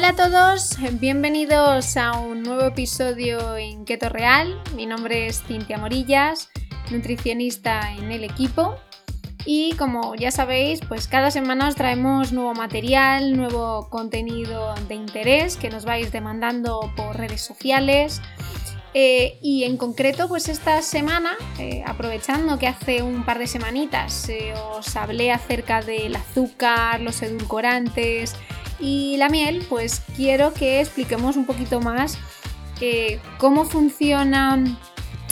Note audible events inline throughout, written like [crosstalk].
Hola a todos, bienvenidos a un nuevo episodio en Keto Real. Mi nombre es Cintia Morillas, nutricionista en el equipo. Y como ya sabéis, pues cada semana os traemos nuevo material, nuevo contenido de interés que nos vais demandando por redes sociales. Eh, y en concreto, pues esta semana, eh, aprovechando que hace un par de semanitas eh, os hablé acerca del azúcar, los edulcorantes y la miel, pues quiero que expliquemos un poquito más cómo funciona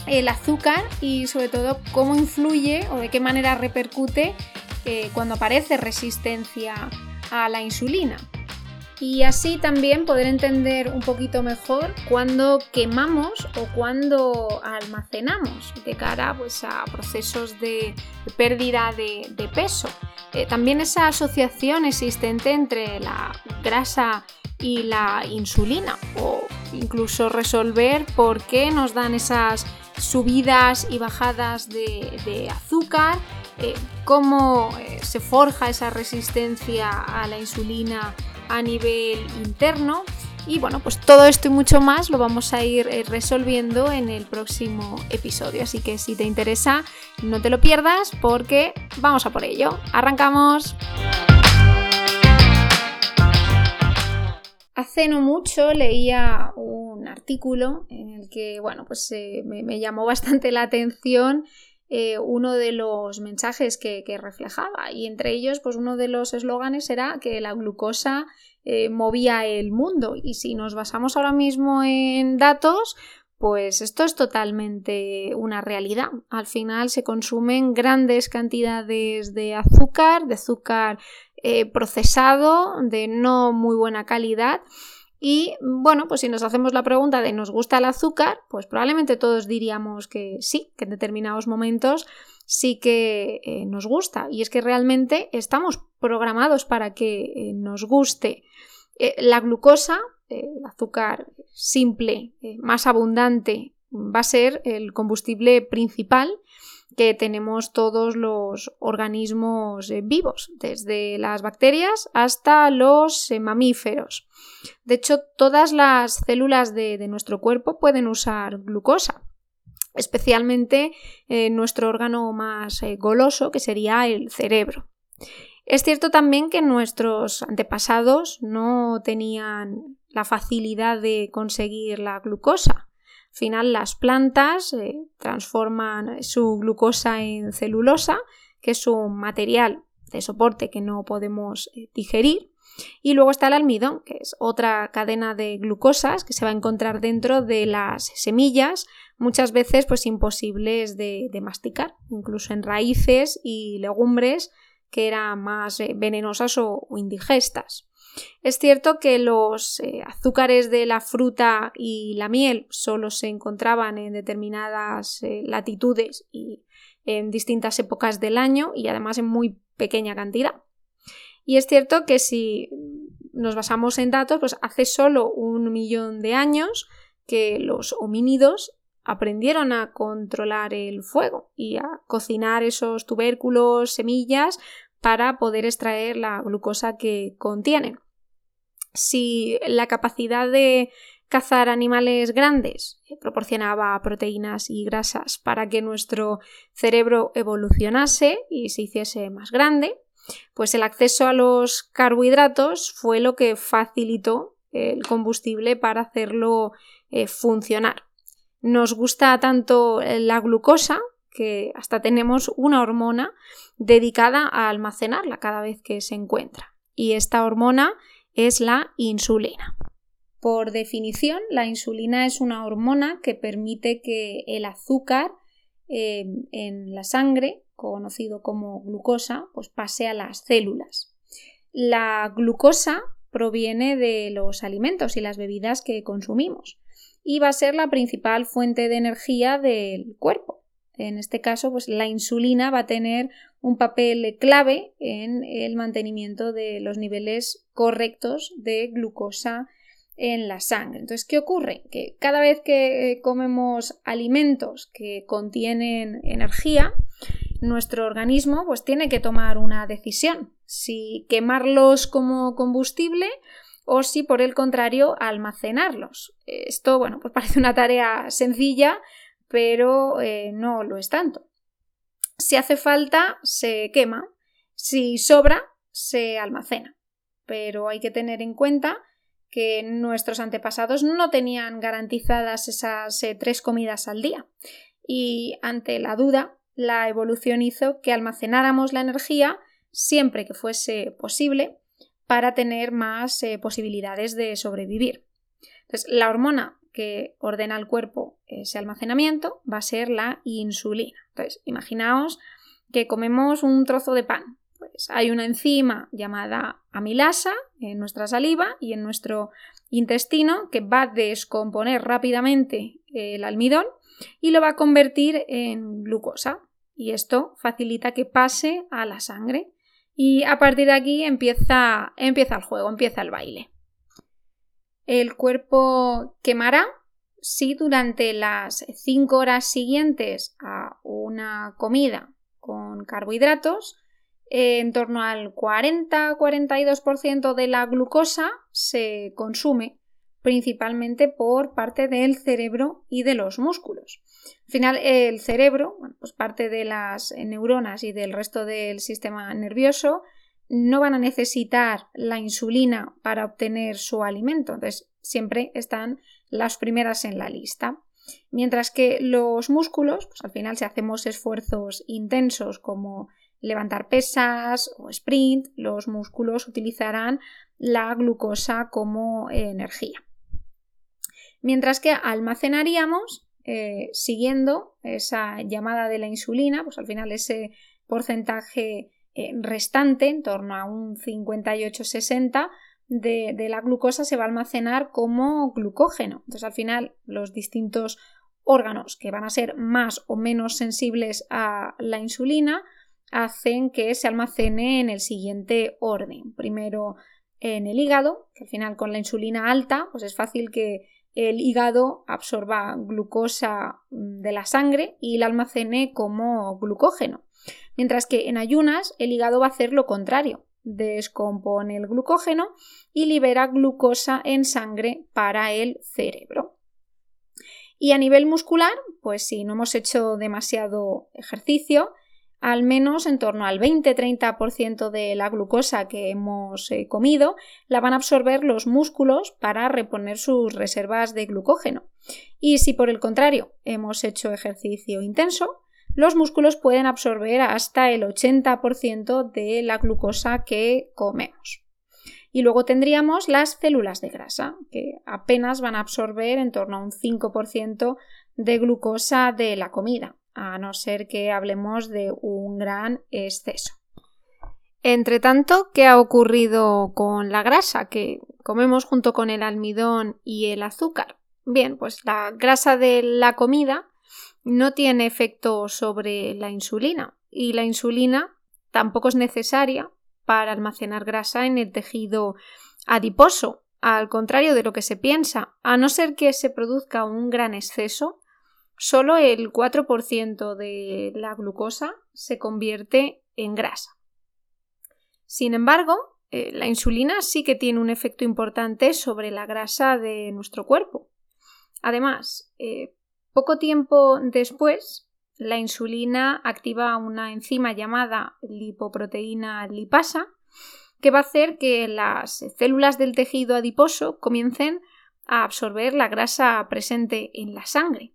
el azúcar y sobre todo cómo influye o de qué manera repercute cuando aparece resistencia a la insulina y así también poder entender un poquito mejor cuándo quemamos o cuándo almacenamos de cara pues, a procesos de pérdida de, peso. Eh, también esa asociación existente entre la grasa y la insulina o incluso resolver por qué nos dan esas subidas y bajadas de, azúcar, eh, cómo eh, se forja esa resistencia a la insulina a nivel interno. Y bueno, pues todo esto y mucho más lo vamos a ir eh, resolviendo en el próximo episodio. Así que si te interesa, no te lo pierdas porque vamos a por ello. ¡Arrancamos! Hace no mucho leía un artículo en el que, bueno, pues eh, me, llamó bastante la atención eh, uno de los mensajes que, reflejaba. Y entre ellos pues uno de los eslóganes era que la glucosa eh, movía el mundo. Y si nos basamos ahora mismo en datos pues esto es totalmente una realidad. Al final se consumen grandes cantidades de azúcar, de azúcar eh, procesado, de no muy buena calidad y bueno, pues si nos hacemos la pregunta de ¿nos gusta el azúcar? Pues probablemente todos diríamos que sí, que en determinados momentos sí que eh, nos gusta. Y es que realmente estamos programados para que eh, nos guste. Eh, la glucosa, el azúcar simple, más abundante, va a ser el combustible principal que tenemos todos los organismos eh, vivos, desde las bacterias hasta los eh, mamíferos. De hecho, todas las células de, nuestro cuerpo pueden usar glucosa, especialmente en nuestro órgano más eh, goloso, que sería el cerebro. Es cierto también que nuestros antepasados no tenían la facilidad de conseguir la glucosa final las plantas eh, transforman su glucosa en celulosa, que es un material de soporte que no podemos eh, digerir. Y luego está el almidón, que es otra cadena de glucosas que se va a encontrar dentro de las semillas, muchas veces pues imposibles de, masticar, incluso en raíces y legumbres que eran más eh, venenosas o indigestas. Es cierto que los eh, azúcares de la fruta y la miel solo se encontraban en determinadas eh, latitudes y en distintas épocas del año y además en muy pequeña cantidad. Y es cierto que si nos basamos en datos, pues hace solo un millón de años que los homínidos aprendieron a controlar el fuego y a cocinar esos tubérculos, semillas, para poder extraer la glucosa que contienen. Si la capacidad de cazar animales grandes proporcionaba proteínas y grasas para que nuestro cerebro evolucionase y se hiciese más grande, pues el acceso a los carbohidratos fue lo que facilitó el combustible para hacerlo eh, funcionar. Nos gusta tanto la glucosa que hasta tenemos una hormona dedicada a almacenarla cada vez que se encuentra. Y esta hormona es la insulina. Por definición, la insulina es una hormona que permite que el azúcar eh, en la sangre, conocido como glucosa, pues pase a las células. La glucosa proviene de los alimentos y las bebidas que consumimos y va a ser la principal fuente de energía del cuerpo. En este caso, pues la insulina va a tener un papel clave en el mantenimiento de los niveles correctos de glucosa en la sangre. Entonces, ¿qué ocurre? Que cada vez que eh, comemos alimentos que contienen energía, nuestro organismo pues tiene que tomar una decisión, si quemarlos como combustible o si por el contrario almacenarlos. Esto, bueno, pues [laughs] parece una tarea sencilla, pero eh, no lo es tanto. Si hace falta, se quema. Si sobra, se almacena. Pero hay que tener en cuenta que nuestros antepasados no tenían garantizadas esas eh, tres comidas al día. Y ante la duda, la evolución hizo que almacenáramos la energía siempre que fuese posible para tener más eh, posibilidades de sobrevivir. Entonces, la hormona que ordena al cuerpo ese almacenamiento va a ser la insulina. Entonces, imaginaos que comemos un trozo de pan. Pues hay una enzima llamada amilasa en nuestra saliva y en nuestro intestino que va a descomponer rápidamente el almidón y lo va a convertir en glucosa. Y esto facilita que pase a la sangre. Y a partir de aquí empieza, empieza el juego, empieza el baile. El cuerpo quemará si durante las 5 horas siguientes a una comida con carbohidratos, en torno al 40-42% de la glucosa se consume principalmente por parte del cerebro y de los músculos. Al final, el cerebro, pues parte de las neuronas y del resto del sistema nervioso, no van a necesitar la insulina para obtener su alimento. Entonces, siempre están las primeras en la lista. Mientras que los músculos, pues al final si hacemos esfuerzos intensos como levantar pesas o sprint, los músculos utilizarán la glucosa como energía. Mientras que almacenaríamos, eh, siguiendo esa llamada de la insulina, pues al final ese porcentaje eh, restante, en torno a un 58-60, de, la glucosa se va a almacenar como glucógeno. Entonces, al final, los distintos órganos que van a ser más o menos sensibles a la insulina hacen que se almacene en el siguiente orden. Primero en el hígado, que al final con la insulina alta, pues es fácil que el hígado absorba glucosa mm, de la sangre y la almacene como glucógeno. Mientras que en ayunas el hígado va a hacer lo contrario, descompone el glucógeno y libera glucosa en sangre para el cerebro. Y a nivel muscular, pues si no hemos hecho demasiado ejercicio, al menos en torno al 20-30% de la glucosa que hemos eh, comido la van a absorber los músculos para reponer sus reservas de glucógeno. Y si por el contrario hemos hecho ejercicio intenso, los músculos pueden absorber hasta el 80% de la glucosa que comemos. Y luego tendríamos las células de grasa, que apenas van a absorber en torno a un 5% de glucosa de la comida a no ser que hablemos de un gran exceso. Entre tanto, ¿qué ha ocurrido con la grasa que comemos junto con el almidón y el azúcar? Bien, pues la grasa de la comida no tiene efecto sobre la insulina y la insulina tampoco es necesaria para almacenar grasa en el tejido adiposo, al contrario de lo que se piensa, a no ser que se produzca un gran exceso, solo el 4% de la glucosa se convierte en grasa. Sin embargo, eh, la insulina sí que tiene un efecto importante sobre la grasa de nuestro cuerpo. Además, eh, poco tiempo después, la insulina activa una enzima llamada lipoproteína lipasa que va a hacer que las células del tejido adiposo comiencen a absorber la grasa presente en la sangre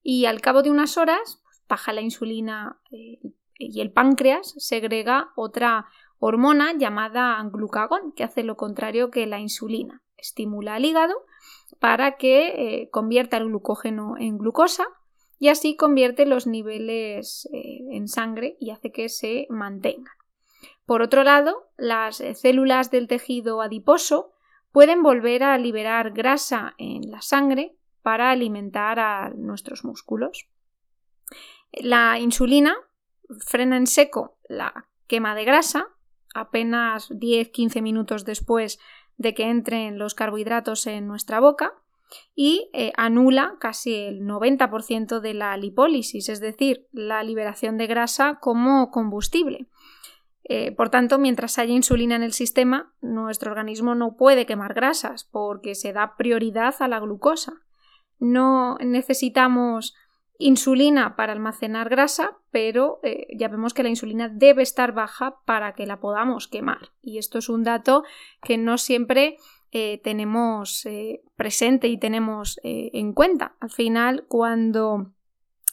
y al cabo de unas horas pues, baja la insulina eh, y el páncreas segrega otra hormona llamada glucagón, que hace lo contrario que la insulina. Estimula al hígado para que eh, convierta el glucógeno en glucosa y así convierte los niveles eh, en sangre y hace que se mantengan. Por otro lado, las células del tejido adiposo pueden volver a liberar grasa en la sangre para alimentar a nuestros músculos. La insulina frena en seco la quema de grasa apenas 10-15 minutos después de que entren los carbohidratos en nuestra boca y eh, anula casi el 90% de la lipólisis, es decir, la liberación de grasa como combustible. Eh, por tanto, mientras haya insulina en el sistema, nuestro organismo no puede quemar grasas porque se da prioridad a la glucosa. No necesitamos insulina para almacenar grasa, pero eh, ya vemos que la insulina debe estar baja para que la podamos quemar. Y esto es un dato que no siempre eh, tenemos presente y tenemos en cuenta. Al final, cuando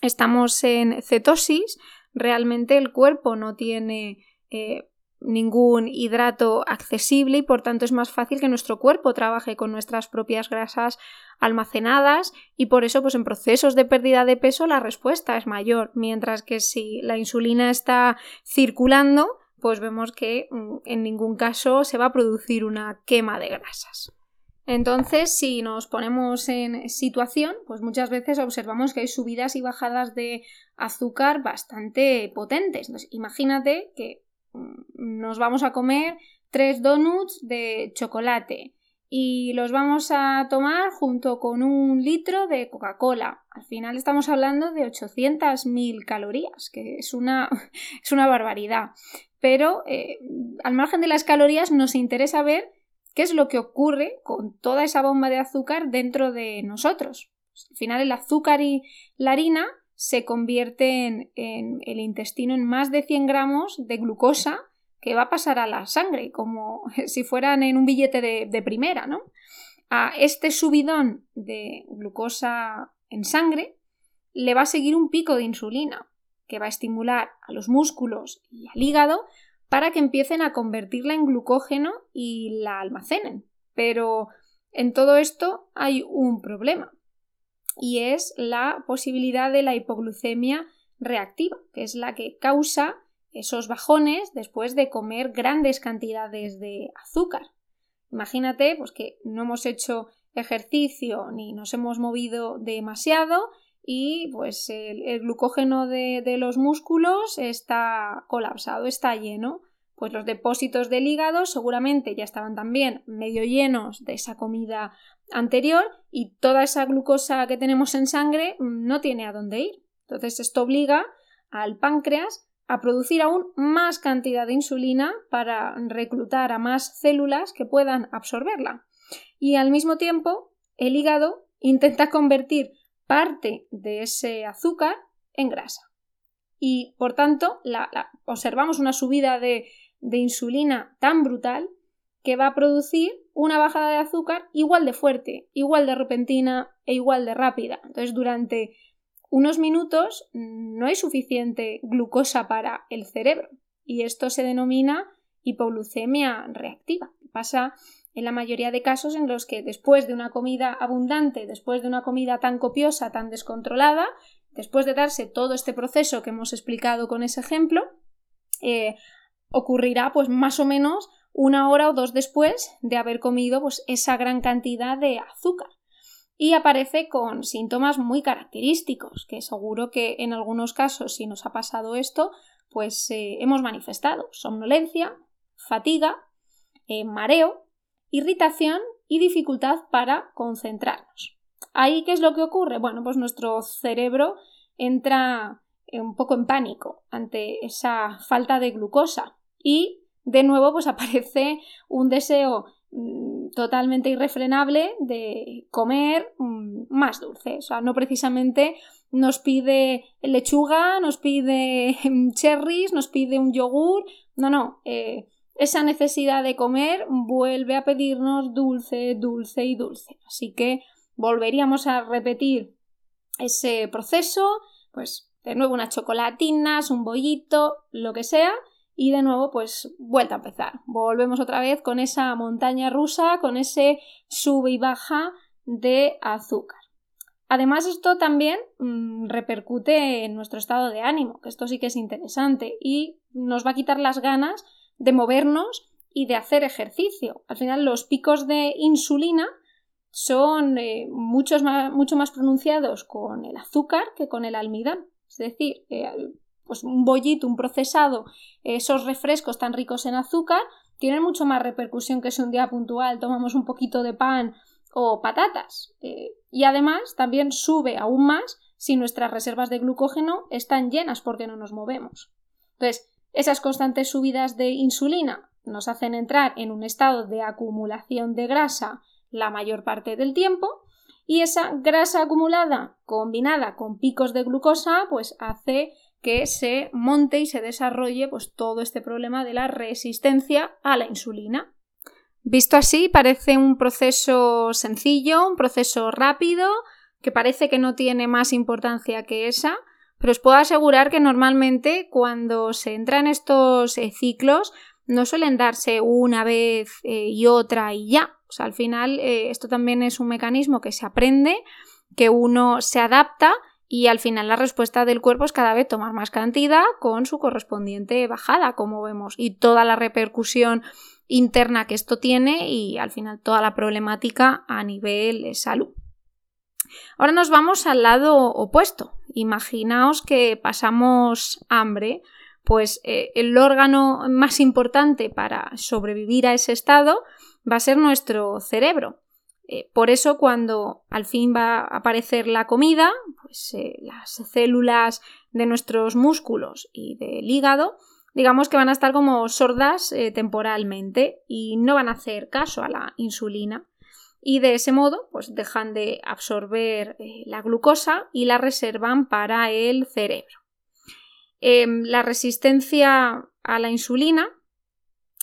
estamos en cetosis, realmente el cuerpo no tiene eh, ningún hidrato accesible y por tanto es más fácil que nuestro cuerpo trabaje con nuestras propias grasas almacenadas y por eso pues en procesos de pérdida de peso la respuesta es mayor mientras que si la insulina está circulando pues vemos que mm, en ningún caso se va a producir una quema de grasas. Entonces, si nos ponemos en situación, pues muchas veces observamos que hay subidas y bajadas de azúcar bastante potentes. Imagínate que nos vamos a comer tres donuts de chocolate y los vamos a tomar junto con un litro de Coca-Cola. Al final estamos hablando de 800.000 calorías, que es una, [laughs] es una barbaridad. Pero eh, al margen de las calorías nos interesa ver qué es lo que ocurre con toda esa bomba de azúcar dentro de nosotros. Al final el azúcar y la harina se convierten en el intestino en más de 100 gramos de glucosa que va a pasar a la sangre, como [laughs] si fueran en un billete de, primera, ¿no? A este subidón de glucosa en sangre le va a seguir un pico de insulina que va a estimular a los músculos y al hígado para que empiecen a convertirla en glucógeno y la almacenen. Pero en todo esto hay un problema y es la posibilidad de la hipoglucemia reactiva, que es la que causa esos bajones después de comer grandes cantidades de azúcar. Imagínate pues, que no hemos hecho ejercicio ni nos hemos movido demasiado y pues el, glucógeno de, de, los músculos está colapsado, está lleno. Pues los depósitos del hígado seguramente ya estaban también medio llenos de esa comida anterior y toda esa glucosa que tenemos en sangre no tiene a dónde ir. Entonces esto obliga al páncreas a producir aún más cantidad de insulina para reclutar a más células que puedan absorberla. Y al mismo tiempo, el hígado intenta convertir parte de ese azúcar en grasa. Y por tanto, observamos una subida de, de insulina tan brutal que va a producir una bajada de azúcar igual de fuerte, igual de repentina e igual de rápida. Entonces, durante unos minutos no hay suficiente glucosa para el cerebro y esto se denomina hipoglucemia reactiva. Pasa en la mayoría de casos en los que después de una comida abundante, después de una comida tan copiosa, tan descontrolada, después de darse todo este proceso que hemos explicado con ese ejemplo, eh, ocurrirá pues más o menos una hora o dos después de haber comido pues, esa gran cantidad de azúcar. Y aparece con síntomas muy característicos, que seguro que en algunos casos, si nos ha pasado esto, pues eh, hemos manifestado somnolencia, fatiga, eh, mareo, irritación y dificultad para concentrarnos. ¿Ahí qué es lo que ocurre? Bueno, pues nuestro cerebro entra un poco en pánico ante esa falta de glucosa y de nuevo pues aparece un deseo mm, totalmente irrefrenable de comer mm, más dulce. O sea, no precisamente nos pide lechuga, nos pide mm, cherries, nos pide un yogur. No, no. Eh, esa necesidad de comer vuelve a pedirnos dulce, dulce y dulce. Así que volveríamos a repetir ese proceso, pues de nuevo unas chocolatinas, un bollito, lo que sea, y de nuevo pues vuelta a empezar. Volvemos otra vez con esa montaña rusa, con ese sube y baja de azúcar. Además esto también mm, repercute en nuestro estado de ánimo, que esto sí que es interesante y nos va a quitar las ganas de movernos y de hacer ejercicio. Al final los picos de insulina son eh, mucho más pronunciados con el azúcar que con el almidón. Es decir, eh, pues un bollito, un procesado, esos refrescos tan ricos en azúcar, tienen mucho más repercusión que si un día puntual tomamos un poquito de pan o patatas. Eh, y además también sube aún más si nuestras reservas de glucógeno están llenas porque no nos movemos. Entonces, Esas constantes subidas de insulina nos hacen entrar en un estado de acumulación de grasa la mayor parte del tiempo y esa grasa acumulada combinada con picos de glucosa pues hace que se monte y se desarrolle pues todo este problema de la resistencia a la insulina. Visto así, parece un proceso sencillo, un proceso rápido, que parece que no tiene más importancia que esa, pero os puedo asegurar que normalmente cuando se entra en estos eh, ciclos no suelen darse una vez eh, y otra y ya. O sea, al final eh, esto también es un mecanismo que se aprende, que uno se adapta y al final la respuesta del cuerpo es cada vez tomar más cantidad con su correspondiente bajada, como vemos, y toda la repercusión interna que esto tiene y al final toda la problemática a nivel de salud. Ahora nos vamos al lado opuesto. Imaginaos que pasamos hambre, pues eh, el órgano más importante para sobrevivir a ese estado va a ser nuestro cerebro. Eh, por eso cuando al fin va a aparecer la comida, pues eh, las células de nuestros músculos y del hígado digamos que van a estar como sordas eh, temporalmente y no van a hacer caso a la insulina y de ese modo pues dejan de absorber la glucosa y la reservan para el cerebro. Em, la resistencia a la insulina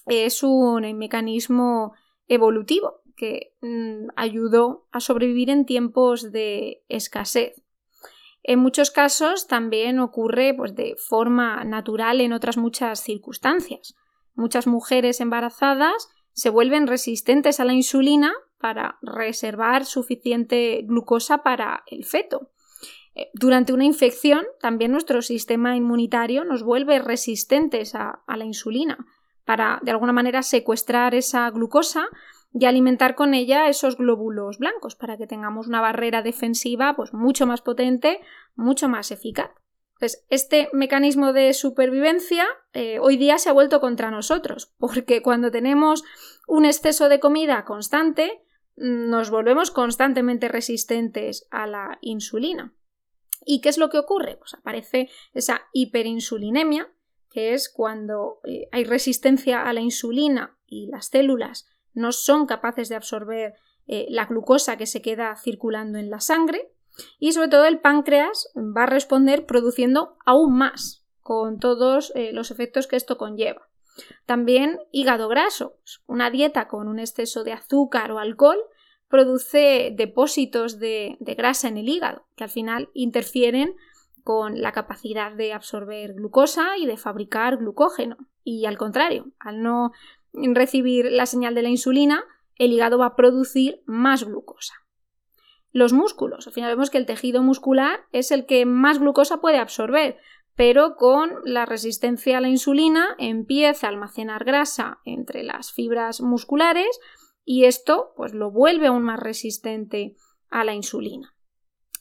es un mecanismo evolutivo que mm, ayudó a sobrevivir en tiempos de escasez. En muchos casos también ocurre pues, de forma natural en otras muchas circunstancias. Muchas mujeres embarazadas se vuelven resistentes a la insulina para reservar suficiente glucosa para el feto. Eh, durante una infección, también nuestro sistema inmunitario nos vuelve resistentes a, a la insulina para, de alguna manera, secuestrar esa glucosa y alimentar con ella esos glóbulos blancos para que tengamos una barrera defensiva pues mucho más potente, mucho más eficaz. Pues este mecanismo de supervivencia eh, hoy día se ha vuelto contra nosotros, porque cuando tenemos un exceso de comida constante, nos volvemos constantemente resistentes a la insulina. ¿Y qué es lo que ocurre? Pues aparece esa hiperinsulinemia, que es cuando eh, hay resistencia a la insulina y las células no son capaces de absorber eh, la glucosa que se queda circulando en la sangre y sobre todo el páncreas va a responder produciendo aún más con todos eh, los efectos que esto conlleva. También hígado graso, una dieta con un exceso de azúcar o alcohol produce depósitos de, de grasa en el hígado que al final interfieren con la capacidad de absorber glucosa y de fabricar glucógeno. Y al contrario, al no recibir la señal de la insulina, el hígado va a producir más glucosa. Los músculos. Al final vemos que el tejido muscular es el que más glucosa puede absorber, pero con la resistencia a la insulina empieza a almacenar grasa entre las fibras musculares y esto pues lo vuelve aún más resistente a la insulina.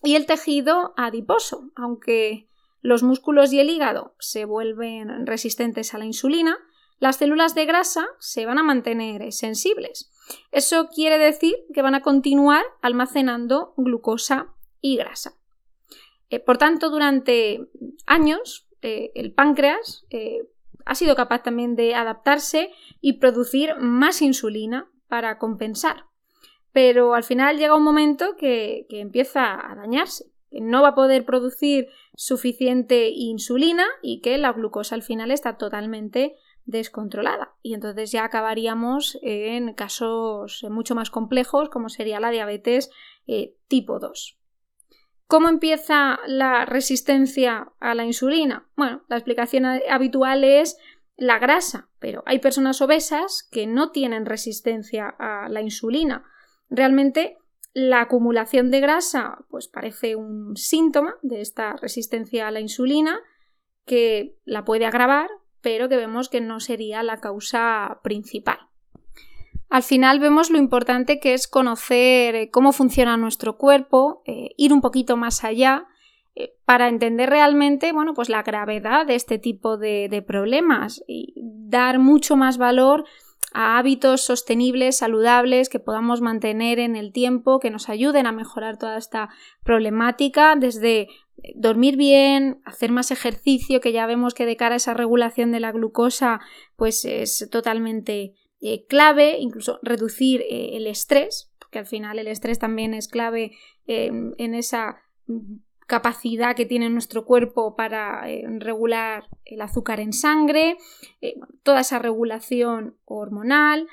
Y el tejido adiposo, aunque los músculos y el hígado se vuelven resistentes a la insulina, las células de grasa se van a mantener sensibles. Eso quiere decir que van a continuar almacenando glucosa y grasa. Eh, por tanto, durante años, eh, el páncreas eh, ha sido capaz también de adaptarse y producir más insulina para compensar. Pero al final llega un momento que, que empieza a dañarse, que no va a poder producir suficiente insulina y que la glucosa al final está totalmente descontrolada y entonces ya acabaríamos en casos mucho más complejos como sería la diabetes eh, tipo 2. ¿Cómo empieza la resistencia a la insulina? Bueno, la explicación habitual es la grasa, pero hay personas obesas que no tienen resistencia a la insulina. Realmente la acumulación de grasa pues parece un síntoma de esta resistencia a la insulina que la puede agravar pero que vemos que no sería la causa principal. Al final vemos lo importante que es conocer eh, cómo funciona nuestro cuerpo, eh, ir un poquito más allá eh, para entender realmente bueno, pues la gravedad de este tipo de, de problemas y dar mucho más valor a hábitos sostenibles, saludables, que podamos mantener en el tiempo, que nos ayuden a mejorar toda esta problemática, desde dormir bien, hacer más ejercicio, que ya vemos que de cara a esa regulación de la glucosa, pues es totalmente eh, clave, incluso reducir eh, el estrés, porque al final el estrés también es clave en esa capacidad que tiene nuestro cuerpo para eh, regular el azúcar en sangre, toda esa regulación hormonal,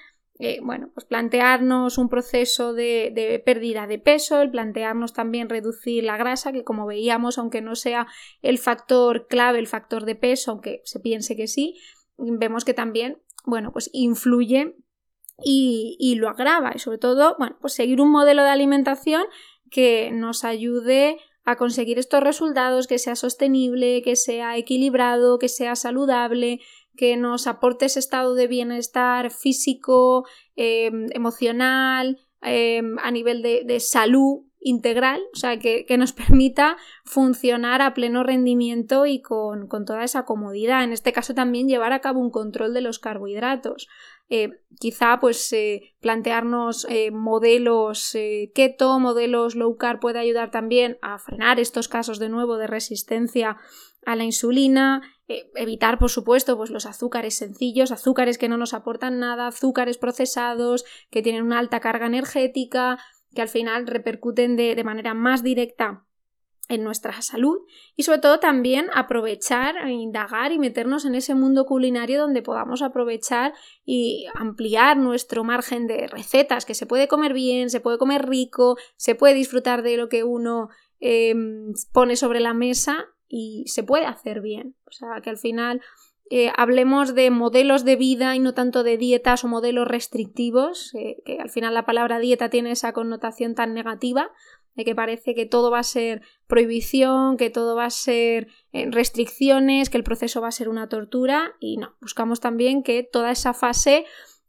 eh, bueno, pues plantearnos un proceso de, pérdida de peso, el plantearnos también reducir la grasa, que como veíamos, aunque no sea el factor clave, el factor de peso, aunque se piense que sí, vemos que también, bueno, pues influye y, y lo agrava. Y sobre todo, bueno, pues seguir un modelo de alimentación que nos ayude a conseguir estos resultados, que sea sostenible, que sea equilibrado, que sea saludable, que nos aporte ese estado de bienestar físico, em, emocional, em, a nivel de, salud integral, o sea, que, nos [laughs] permita funcionar a pleno rendimiento y con, con, toda esa comodidad. En este caso también llevar a cabo un control de los carbohidratos. Eh, quizá pues eh, plantearnos eh, modelos keto, modelos low carb puede ayudar también a frenar estos casos de nuevo de resistencia a la insulina, evitar por supuesto pues los azúcares sencillos, azúcares que no nos aportan nada, azúcares procesados que tienen una alta carga energética, que al final repercuten de manera más directa en nuestra salud y sobre todo también aprovechar, e indagar y meternos en ese mundo culinario donde podamos aprovechar y ampliar nuestro margen de recetas, que se puede comer bien, se puede comer rico, se puede disfrutar de lo que uno em, pone sobre la mesa y se puede hacer bien. O sea, que al final eh, hablemos de modelos de vida y no tanto de dietas o modelos restrictivos, eh, que al final la palabra dieta tiene esa connotación tan negativa, de que parece que todo va a ser prohibición, que todo va a ser eh, restricciones, que el proceso va a ser una tortura y no, buscamos también que toda esa fase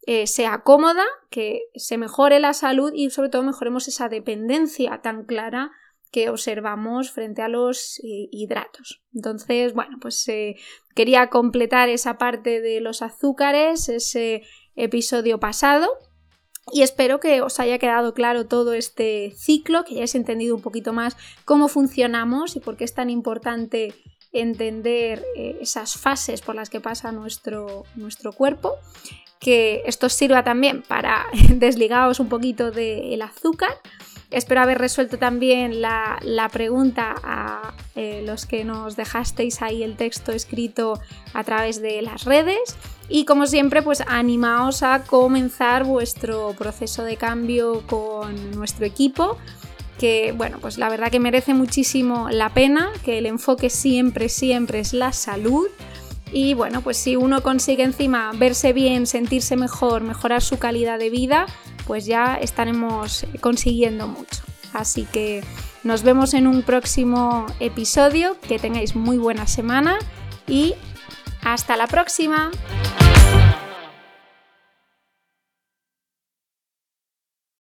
eh, sea cómoda, que se mejore la salud y sobre todo mejoremos esa dependencia tan clara que observamos frente a los eh, hidratos. Entonces, bueno, pues quería completar esa parte de los azúcares, ese episodio pasado. Y espero que os haya quedado claro todo este ciclo, que hayáis entendido un poquito más cómo funcionamos y por qué es tan importante entender eh, esas fases por las que pasa nuestro, nuestro cuerpo. Que esto sirva también para [laughs] desligaros un poquito del azúcar. Espero haber resuelto también la, pregunta a eh, los que nos dejasteis ahí el texto escrito a través de las redes. Y como siempre, pues animaos a comenzar vuestro proceso de cambio con nuestro equipo, que bueno, pues la verdad que merece muchísimo la pena, que el enfoque siempre, siempre es la salud. Y bueno, pues si uno consigue encima verse bien, sentirse mejor, mejorar su calidad de vida, pues ya estaremos consiguiendo mucho. Así que nos vemos en un próximo episodio, que tengáis muy buena semana y hasta la próxima.